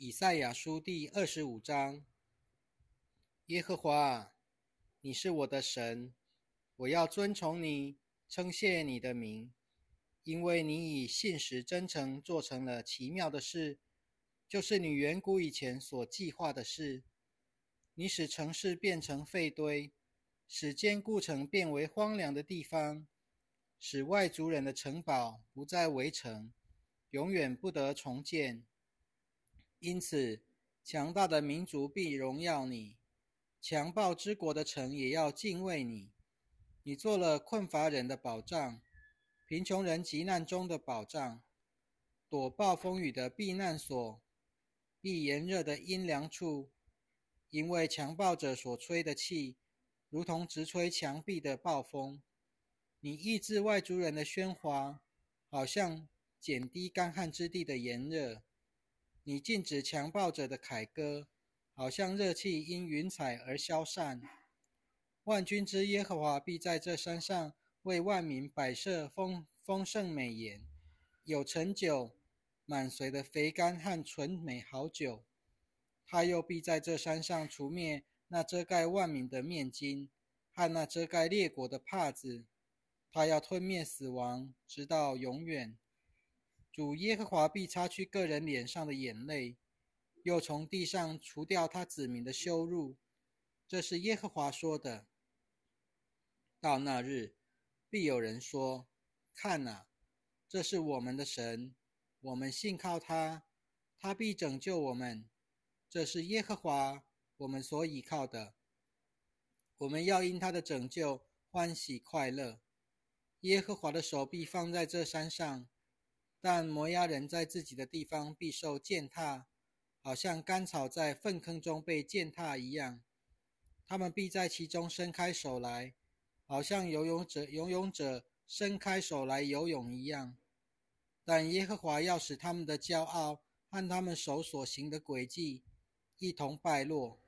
以赛亚书第二十五章：耶和华，你是我的神，我要尊崇你，称谢你的名，因为你以信实真诚做成了奇妙的事，就是你远古以前所计划的事。你使城市变成废堆，使坚固城变为荒凉的地方，使外族人的城堡不再围城，永远不得重建。因此，强大的民族必荣耀你，强暴之国的城也要敬畏你。你做了困乏人的保障，贫穷人急难中的保障，躲暴风雨的避难所，避炎热的阴凉处。因为强暴者所吹的气，如同直吹墙壁的暴风。你抑制外族人的喧哗，好像减低干旱之地的炎热。你禁止强暴者的凯歌，好像热气因云彩而消散。万军之耶和华必在这山上为万民摆设丰丰盛美筵，有陈酒、满髓的肥甘和纯美好酒。他又必在这山上除灭那遮盖万民的面巾和那遮盖列国的帕子。他要吞灭死亡，直到永远。主耶和华必擦去个人脸上的眼泪，又从地上除掉他子民的羞辱。这是耶和华说的。到那日，必有人说：“看哪，这是我们的神，我们信靠他，他必拯救我们。这是耶和华我们所倚靠的，我们要因他的拯救欢喜快乐。耶和华的手臂放在这山上。”但摩押人在自己的地方必受践踏，好像干草在粪坑中被践踏一样。他们必在其中伸开手来，好像游泳者游泳者伸开手来游泳一样。但耶和华要使他们的骄傲和他们手所行的诡计一同败落。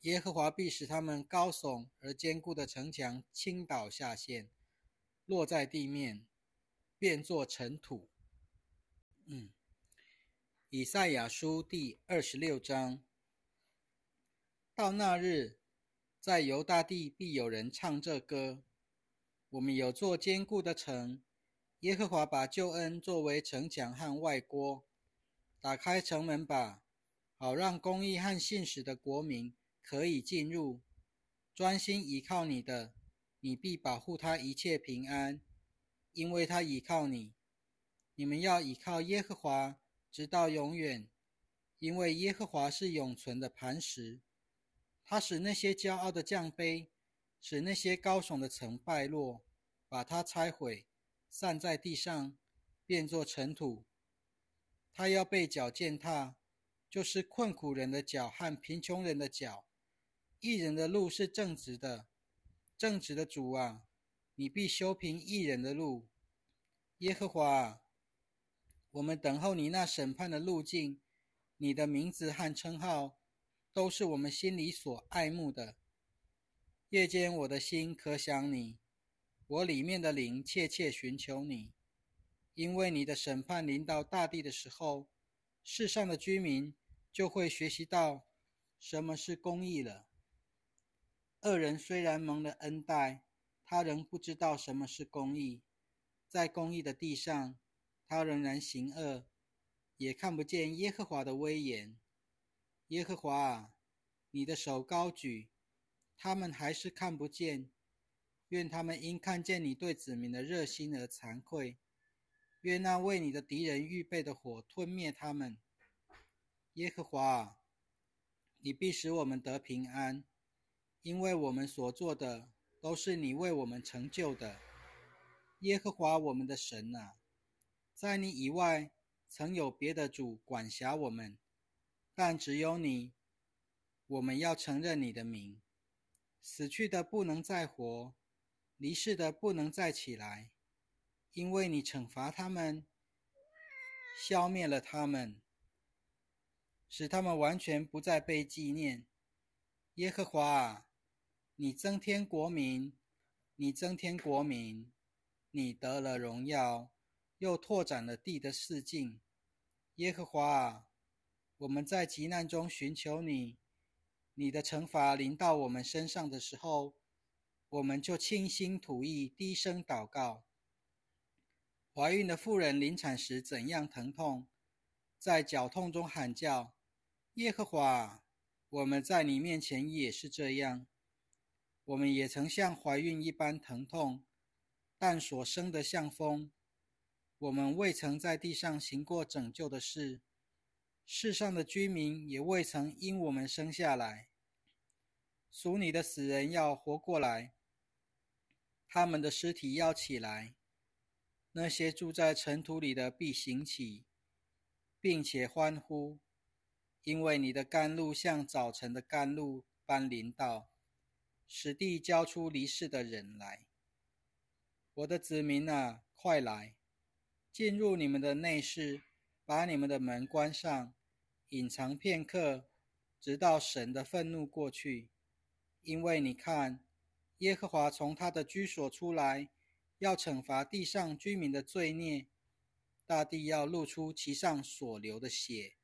耶和华必使他们高耸而坚固的城墙倾倒下陷，落在地面。变作尘土。嗯，以赛亚书第二十六章。到那日，在犹大地必有人唱这歌：我们有座坚固的城，耶和华把救恩作为城墙和外郭。打开城门吧，好让公义和信实的国民可以进入。专心倚靠你的，你必保护他一切平安。因为他倚靠你，你们要倚靠耶和华，直到永远。因为耶和华是永存的磐石，他使那些骄傲的降卑，使那些高耸的城败落，把它拆毁，散在地上，变作尘土。他要被脚践踏，就是困苦人的脚和贫穷人的脚。一人的路是正直的，正直的主啊。你必修平一人的路，耶和华，我们等候你那审判的路径。你的名字和称号都是我们心里所爱慕的。夜间我的心可想你，我里面的灵切切寻求你，因为你的审判临到大地的时候，世上的居民就会学习到什么是公义了。恶人虽然蒙了恩待。他仍不知道什么是公义，在公义的地上，他仍然行恶，也看不见耶和华的威严。耶和华啊，你的手高举，他们还是看不见。愿他们因看见你对子民的热心而惭愧。愿那为你的敌人预备的火吞灭他们。耶和华啊，你必使我们得平安，因为我们所做的。都是你为我们成就的，耶和华我们的神啊，在你以外曾有别的主管辖我们，但只有你，我们要承认你的名。死去的不能再活，离世的不能再起来，因为你惩罚他们，消灭了他们，使他们完全不再被纪念。耶和华啊。你增添国民，你增添国民，你得了荣耀，又拓展了地的四境。耶和华啊，我们在急难中寻求你，你的惩罚临到我们身上的时候，我们就倾心吐意，低声祷告。怀孕的妇人临产时怎样疼痛，在绞痛中喊叫：“耶和华，我们在你面前也是这样。我们也曾像怀孕一般疼痛，但所生的像风。我们未曾在地上行过拯救的事，世上的居民也未曾因我们生下来。属你的死人要活过来。”他们的尸体要起来，那些住在尘土里的必行起，并且欢呼，因为你的甘露像早晨的甘露般临到，使地交出离世的人来。我的子民啊，快来，进入你们的内室，把你们的门关上，隐藏片刻，直到神的愤怒过去，因为你看。耶和华从他的居所出来，要惩罚地上居民的罪孽，大地要露出其上所流的血，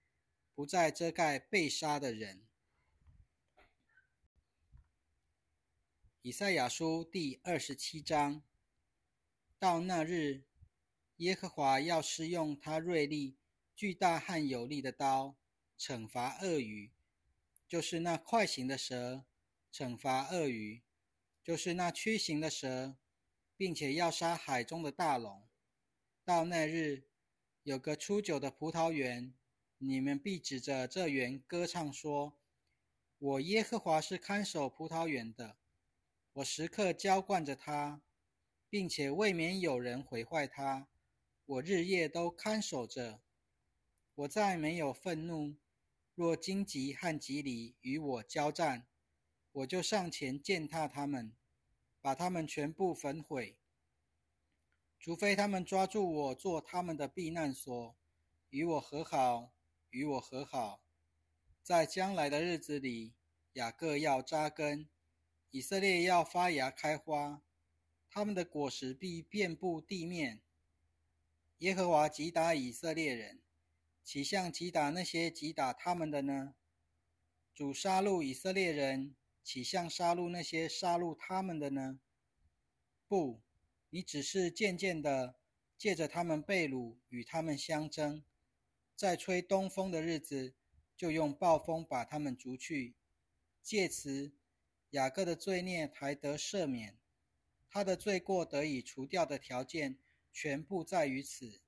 不再遮盖被杀的人。以赛亚书第二十七章：到那日，耶和华要施用他锐利、巨大和有力的刀，惩罚鳄鱼，就是那快行的蛇，惩罚鳄鱼。就是那屈行的蛇，并且要杀海中的大龙。到那日，有个初九的葡萄园，你们必指着这园歌唱说：“我耶和华是看守葡萄园的，我时刻浇灌着它，并且未免有人毁坏它。我日夜都看守着。我再没有愤怒。若荆棘和棘藜与我交战，我就上前践踏他们。”把他们全部焚毁，除非他们抓住我做他们的避难所，与我和好，与我和好。在将来的日子里，雅各要扎根，以色列要发芽开花，他们的果实必遍布地面。耶和华击打以色列人，岂像击打那些击打他们的呢？主杀戮以色列人。岂像杀戮那些杀戮他们的呢？不，你只是渐渐的借着他们被掳与他们相争，在吹东风的日子，就用暴风把他们逐去。借此，雅各的罪孽才得赦免，他的罪过得以除掉的条件，全部在于此，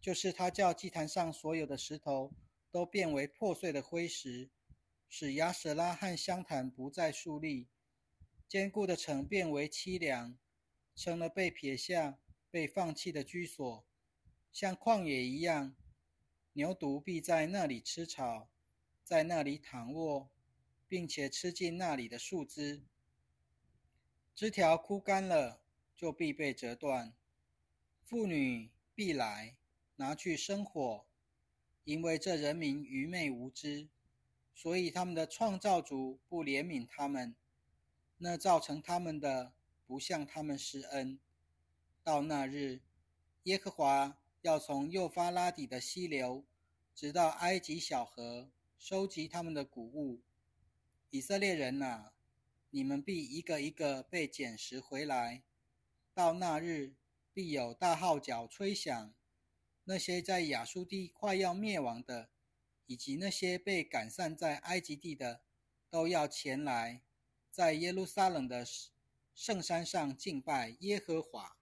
就是他叫祭坛上所有的石头都变为破碎的灰石。使亚舍拉和香坛不再竖立，坚固的城变为凄凉，成了被撇下、被放弃的居所，像旷野一样。牛犊必在那里吃草，在那里躺卧，并且吃尽那里的树枝。枝条枯干了，就必被折断。妇女必来拿去生火，因为这人民愚昧无知。所以他们的创造主不怜悯他们，那造成他们的不向他们施恩。到那日，耶和华要从幼发拉底的溪流，直到埃及小河，收集他们的谷物。以色列人呐，你们必一个一个被捡拾回来。到那日，必有大号角吹响，那些在亚述地快要灭亡的。以及那些被赶散在埃及地的，都要前来，在耶路撒冷的圣山上敬拜耶和华。